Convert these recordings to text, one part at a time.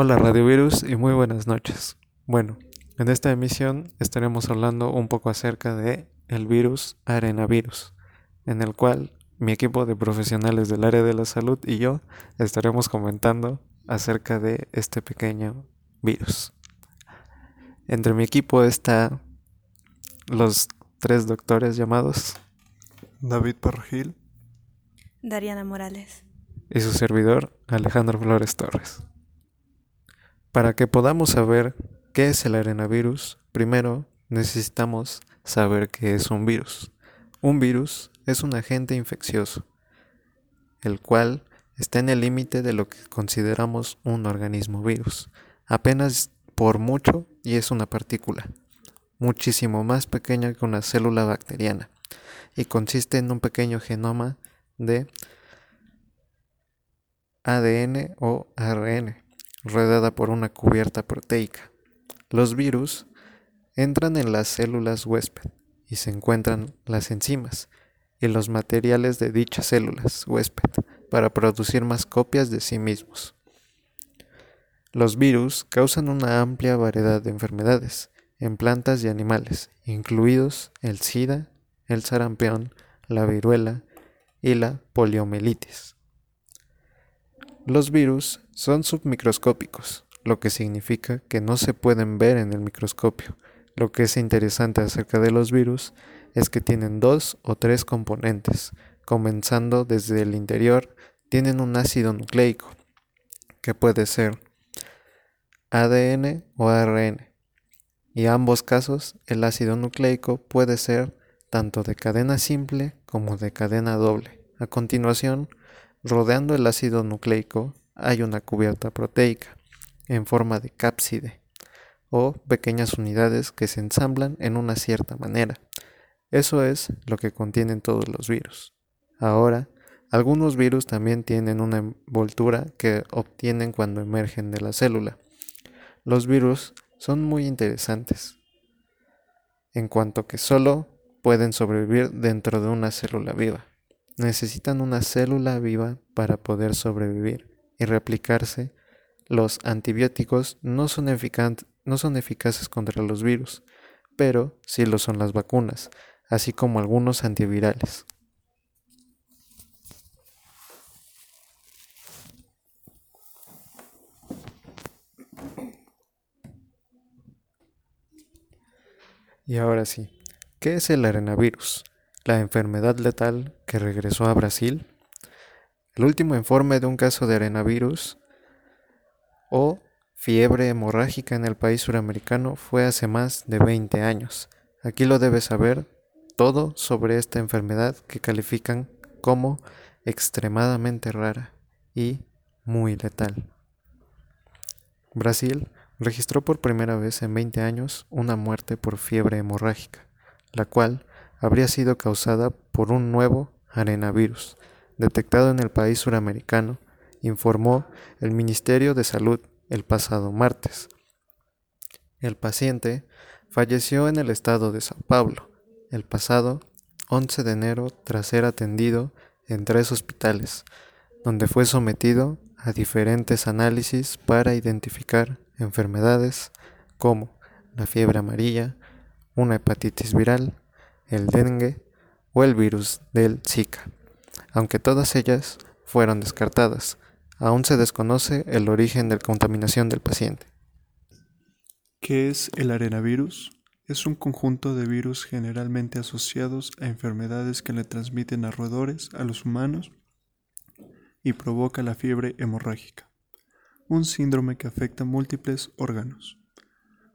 Hola Radiovirus y muy buenas noches. Bueno, en esta emisión estaremos hablando un poco acerca de el virus arenavirus, en el cual mi equipo de profesionales del área de la salud y yo estaremos comentando acerca de este pequeño virus. Entre mi equipo está los tres doctores llamados David Parragil, Dariana Morales y su servidor Alejandro Flores Torres. Para que podamos saber qué es el arenavirus, primero necesitamos saber qué es un virus. Un virus es un agente infeccioso, el cual está en el límite de lo que consideramos un organismo virus, apenas por mucho y es una partícula, muchísimo más pequeña que una célula bacteriana, y consiste en un pequeño genoma de ADN o ARN, rodeada por una cubierta proteica. Los virus entran en las células huésped y se encuentran las enzimas y los materiales de dichas células huésped para producir más copias de sí mismos. Los virus causan una amplia variedad de enfermedades en plantas y animales, incluidos el SIDA, el sarampión, la viruela y la poliomielitis. Los virus son submicroscópicos, lo que significa que no se pueden ver en el microscopio. Lo que es interesante acerca de los virus es que tienen dos o tres componentes, comenzando desde el interior, tienen un ácido nucleico, que puede ser ADN o ARN, y en ambos casos el ácido nucleico puede ser tanto de cadena simple como de cadena doble. A continuación, rodeando el ácido nucleico hay una cubierta proteica en forma de cápside o pequeñas unidades que se ensamblan en una cierta manera. Eso es lo que contienen todos los virus. Ahora, algunos virus también tienen una envoltura que obtienen cuando emergen de la célula. Los virus son muy interesantes, en cuanto que solo pueden sobrevivir dentro de una célula viva. Necesitan una célula viva para poder sobrevivir y replicarse. Los antibióticos no son, no son eficaces contra los virus, pero sí lo son las vacunas, así como algunos antivirales. Y ahora sí, ¿qué es el arenavirus? La enfermedad letal que regresó a Brasil. El último informe de un caso de arenavirus o fiebre hemorrágica en el país suramericano fue hace más de 20 años. Aquí lo debes saber todo sobre esta enfermedad que califican como extremadamente rara y muy letal. Brasil registró por primera vez en 20 años una muerte por fiebre hemorrágica, la cual habría sido causada por un nuevo arenavirus detectado en el país suramericano, informó el Ministerio de Salud el pasado martes. El paciente falleció en el estado de Sao Paulo el pasado 11 de enero tras ser atendido en tres hospitales, donde fue sometido a diferentes análisis para identificar enfermedades como la fiebre amarilla, una hepatitis viral, el dengue o el virus del Zika. Aunque todas ellas fueron descartadas, aún se desconoce el origen de la contaminación del paciente. ¿Qué es el arenavirus? Es un conjunto de virus generalmente asociados a enfermedades que le transmiten a roedores a los humanos y provoca la fiebre hemorrágica, un síndrome que afecta múltiples órganos.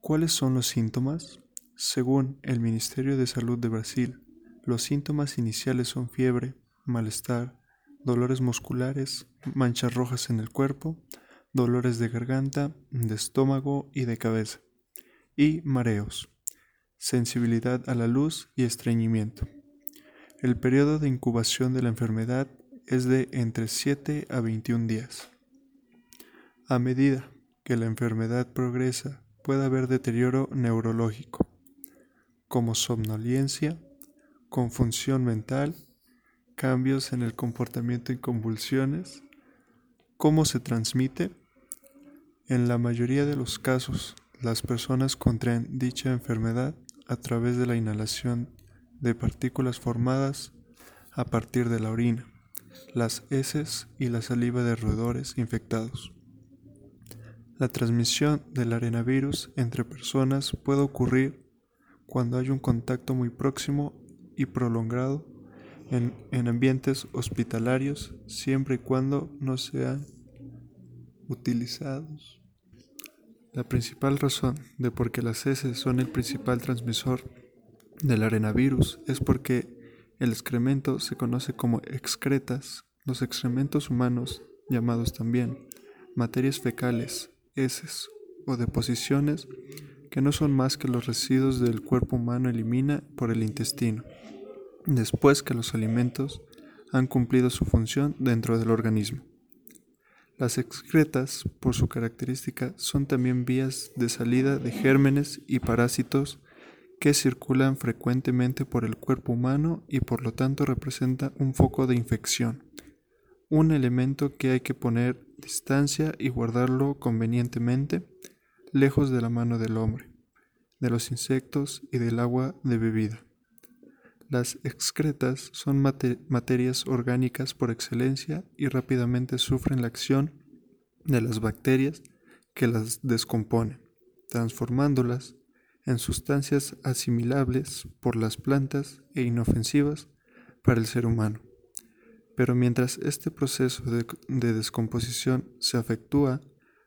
¿Cuáles son los síntomas? Según el Ministerio de Salud de Brasil, los síntomas iniciales son fiebre, malestar, dolores musculares, manchas rojas en el cuerpo, dolores de garganta, de estómago y de cabeza, y mareos sensibilidad a la luz y estreñimiento. El periodo de incubación de la enfermedad es de entre 7 a 21 días. A medida que la enfermedad progresa, puede haber deterioro neurológico, como somnolencia, confusión mental, cambios en el comportamiento y convulsiones, cómo se transmite, En la mayoría de los casos, las personas contraen dicha enfermedad a través de la inhalación de partículas formadas a partir de la orina, las heces y la saliva de roedores infectados. La transmisión del arenavirus entre personas puede ocurrir cuando hay un contacto muy próximo y prolongado en, en, ambientes hospitalarios siempre y cuando no sean utilizados. La principal razón de por qué las heces son el principal transmisor del arenavirus es porque el excremento se conoce como excretas. Los excrementos humanos, llamados también materias fecales, heces o deposiciones, que no son más que los residuos del cuerpo humano elimina por el intestino, después que los alimentos han cumplido su función dentro del organismo. Las excretas, por su característica, son también vías de salida de gérmenes y parásitos que circulan frecuentemente por el cuerpo humano y por lo tanto representa un foco de infección, un elemento que hay que poner distancia y guardarlo convenientemente lejos de la mano del hombre, de los insectos y del agua de bebida. Las excretas son materias orgánicas por excelencia y rápidamente sufren la acción de las bacterias que las descomponen, transformándolas en sustancias asimilables por las plantas e inofensivas para el ser humano. Pero mientras este proceso de, de descomposición se efectúa,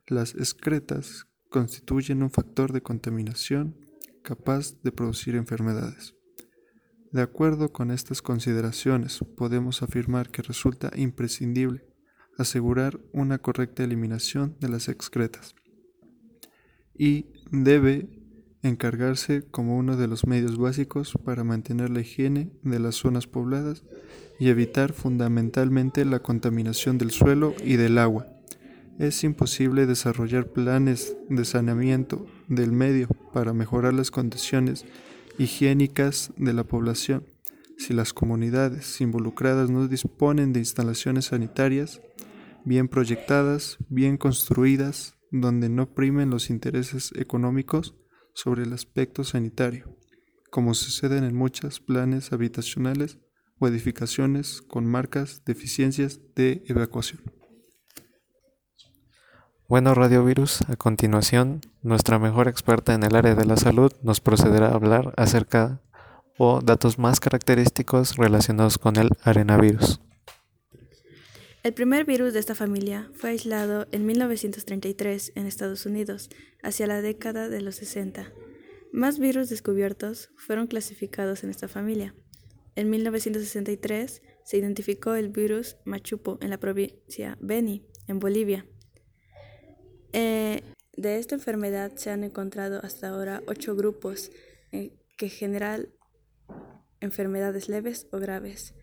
las excretas constituyen un factor de contaminación capaz de producir enfermedades. De acuerdo con estas consideraciones, podemos afirmar que resulta imprescindible asegurar una correcta eliminación de las excretas y debe encargarse como uno de los medios básicos para mantener la higiene de las zonas pobladas y evitar fundamentalmente la contaminación del suelo y del agua. Es imposible desarrollar planes de saneamiento del medio para mejorar las condiciones higiénicas de la población si las comunidades involucradas no disponen de instalaciones sanitarias bien proyectadas, bien construidas, donde no primen los intereses económicos sobre el aspecto sanitario, como sucede en muchos planes habitacionales o edificaciones con marcas deficiencias de evacuación. Bueno, Radiovirus, a continuación, nuestra mejor experta en el área de la salud nos procederá a hablar acerca o datos más característicos relacionados con el arenavirus. El primer virus de esta familia fue aislado en 1933 en Estados Unidos, hacia la década de los 60. Más virus descubiertos fueron clasificados en esta familia. En 1963 se identificó el virus Machupo en la provincia Beni, en Bolivia. Eh, de esta enfermedad se han encontrado hasta ahora ocho grupos eh, que generan enfermedades leves o graves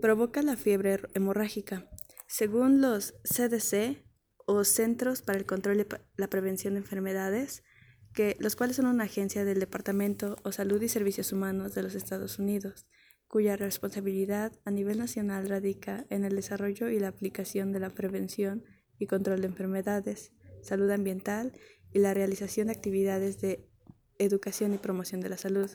provoca la fiebre hemorrágica. Según los CDC o Centros para el Control y la Prevención de Enfermedades, que, los cuales son una agencia del Departamento o Salud y Servicios Humanos de los Estados Unidos, cuya responsabilidad a nivel nacional radica en el desarrollo y la aplicación de la prevención y control de enfermedades, salud ambiental y la realización de actividades de educación y promoción de la salud.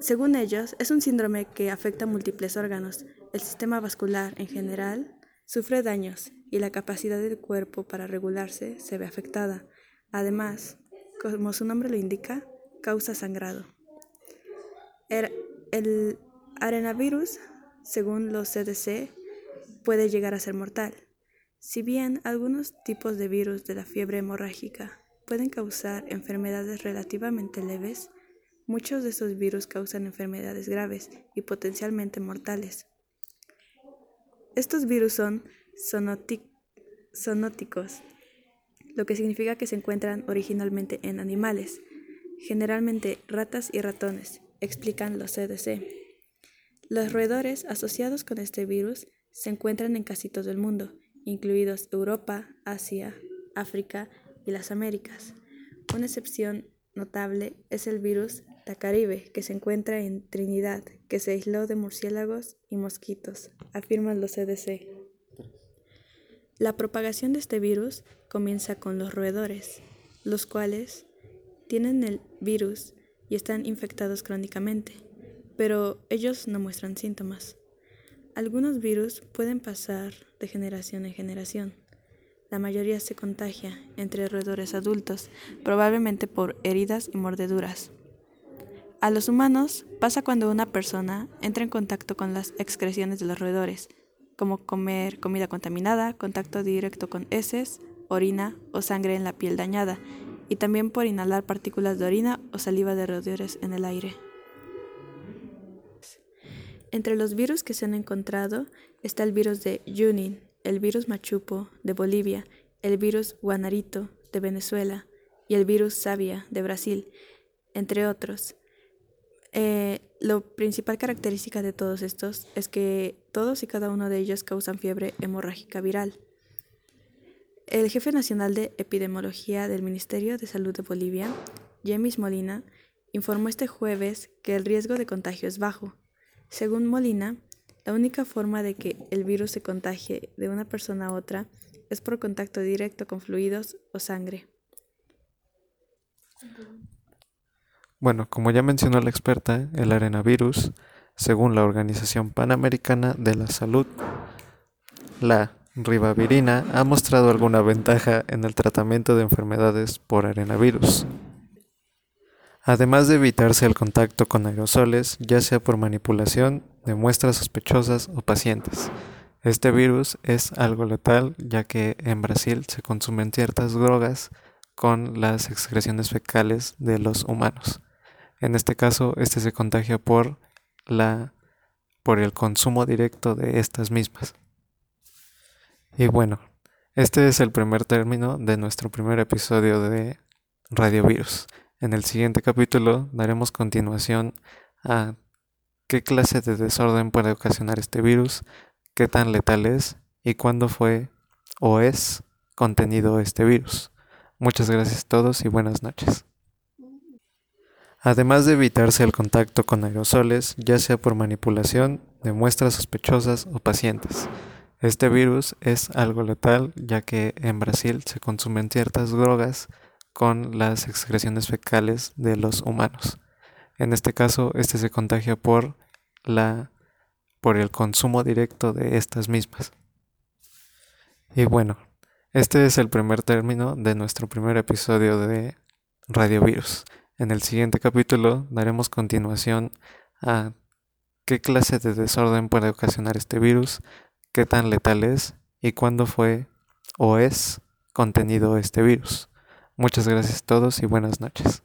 Según ellos, es un síndrome que afecta a múltiples órganos. El sistema vascular en general sufre daños y la capacidad del cuerpo para regularse se ve afectada. Además, como su nombre lo indica, causa sangrado. Er, el, arenavirus, según los CDC, puede llegar a ser mortal. Si bien algunos tipos de virus de la fiebre hemorrágica pueden causar enfermedades relativamente leves, Muchos de estos virus causan enfermedades graves y potencialmente mortales. Estos virus son zoonóticos, lo que significa que se encuentran originalmente en animales, generalmente ratas y ratones, explican los CDC. Los roedores asociados con este virus se encuentran en casi todo el mundo, incluidos Europa, Asia, África y las Américas. Una excepción notable es el virus Caribe, que se encuentra en Trinidad, que se aisló de murciélagos y mosquitos, afirman los CDC. La propagación de este virus comienza con los roedores, los cuales tienen el virus y están infectados crónicamente, pero ellos no muestran síntomas. Algunos virus pueden pasar de generación en generación. La mayoría se contagia entre roedores adultos, probablemente por heridas y mordeduras. A los humanos pasa cuando una persona entra en contacto con las excreciones de los roedores, como comer comida contaminada, contacto directo con heces, orina o sangre en la piel dañada, y también por inhalar partículas de orina o saliva de roedores en el aire. Entre los virus que se han encontrado está el virus de Junin, el virus Machupo de Bolivia, el virus Guanarito de Venezuela y el virus Savia de Brasil, entre otros. Eh, lo principal característica de todos estos es que todos y cada uno de ellos causan fiebre hemorrágica viral. El jefe nacional de epidemiología del Ministerio de Salud de Bolivia, Jemis Molina, informó este jueves que el riesgo de contagio es bajo. Según Molina, la única forma de que el virus se contagie de una persona a otra es por contacto directo con fluidos o sangre. Bueno, como ya mencionó la experta, el arenavirus, según la Organización Panamericana de la Salud, la ribavirina ha mostrado alguna ventaja en el tratamiento de enfermedades por arenavirus. Además de evitarse el contacto con aerosoles, ya sea por manipulación de muestras sospechosas o pacientes. Este virus es algo letal ya que en Brasil se consumen ciertas drogas con las excreciones fecales de los humanos. En este caso, este se contagia por la por el consumo directo de estas mismas. Y bueno, este es el primer término de nuestro primer episodio de Radiovirus. En el siguiente capítulo daremos continuación a qué clase de desorden puede ocasionar este virus, qué tan letal es y cuándo fue o es contenido este virus. Muchas gracias a todos y buenas noches. Además de evitarse el contacto con aerosoles, ya sea por manipulación de muestras sospechosas o pacientes. Este virus es algo letal ya que en Brasil se consumen ciertas drogas con las excreciones fecales de los humanos. En este caso, este se contagia por la por el consumo directo de estas mismas. Y bueno, este es el primer término de nuestro primer episodio de Radiovirus. En el siguiente capítulo daremos continuación a qué clase de desorden puede ocasionar este virus, qué tan letal es y cuándo fue o es contenido este virus. Muchas gracias a todos y buenas noches.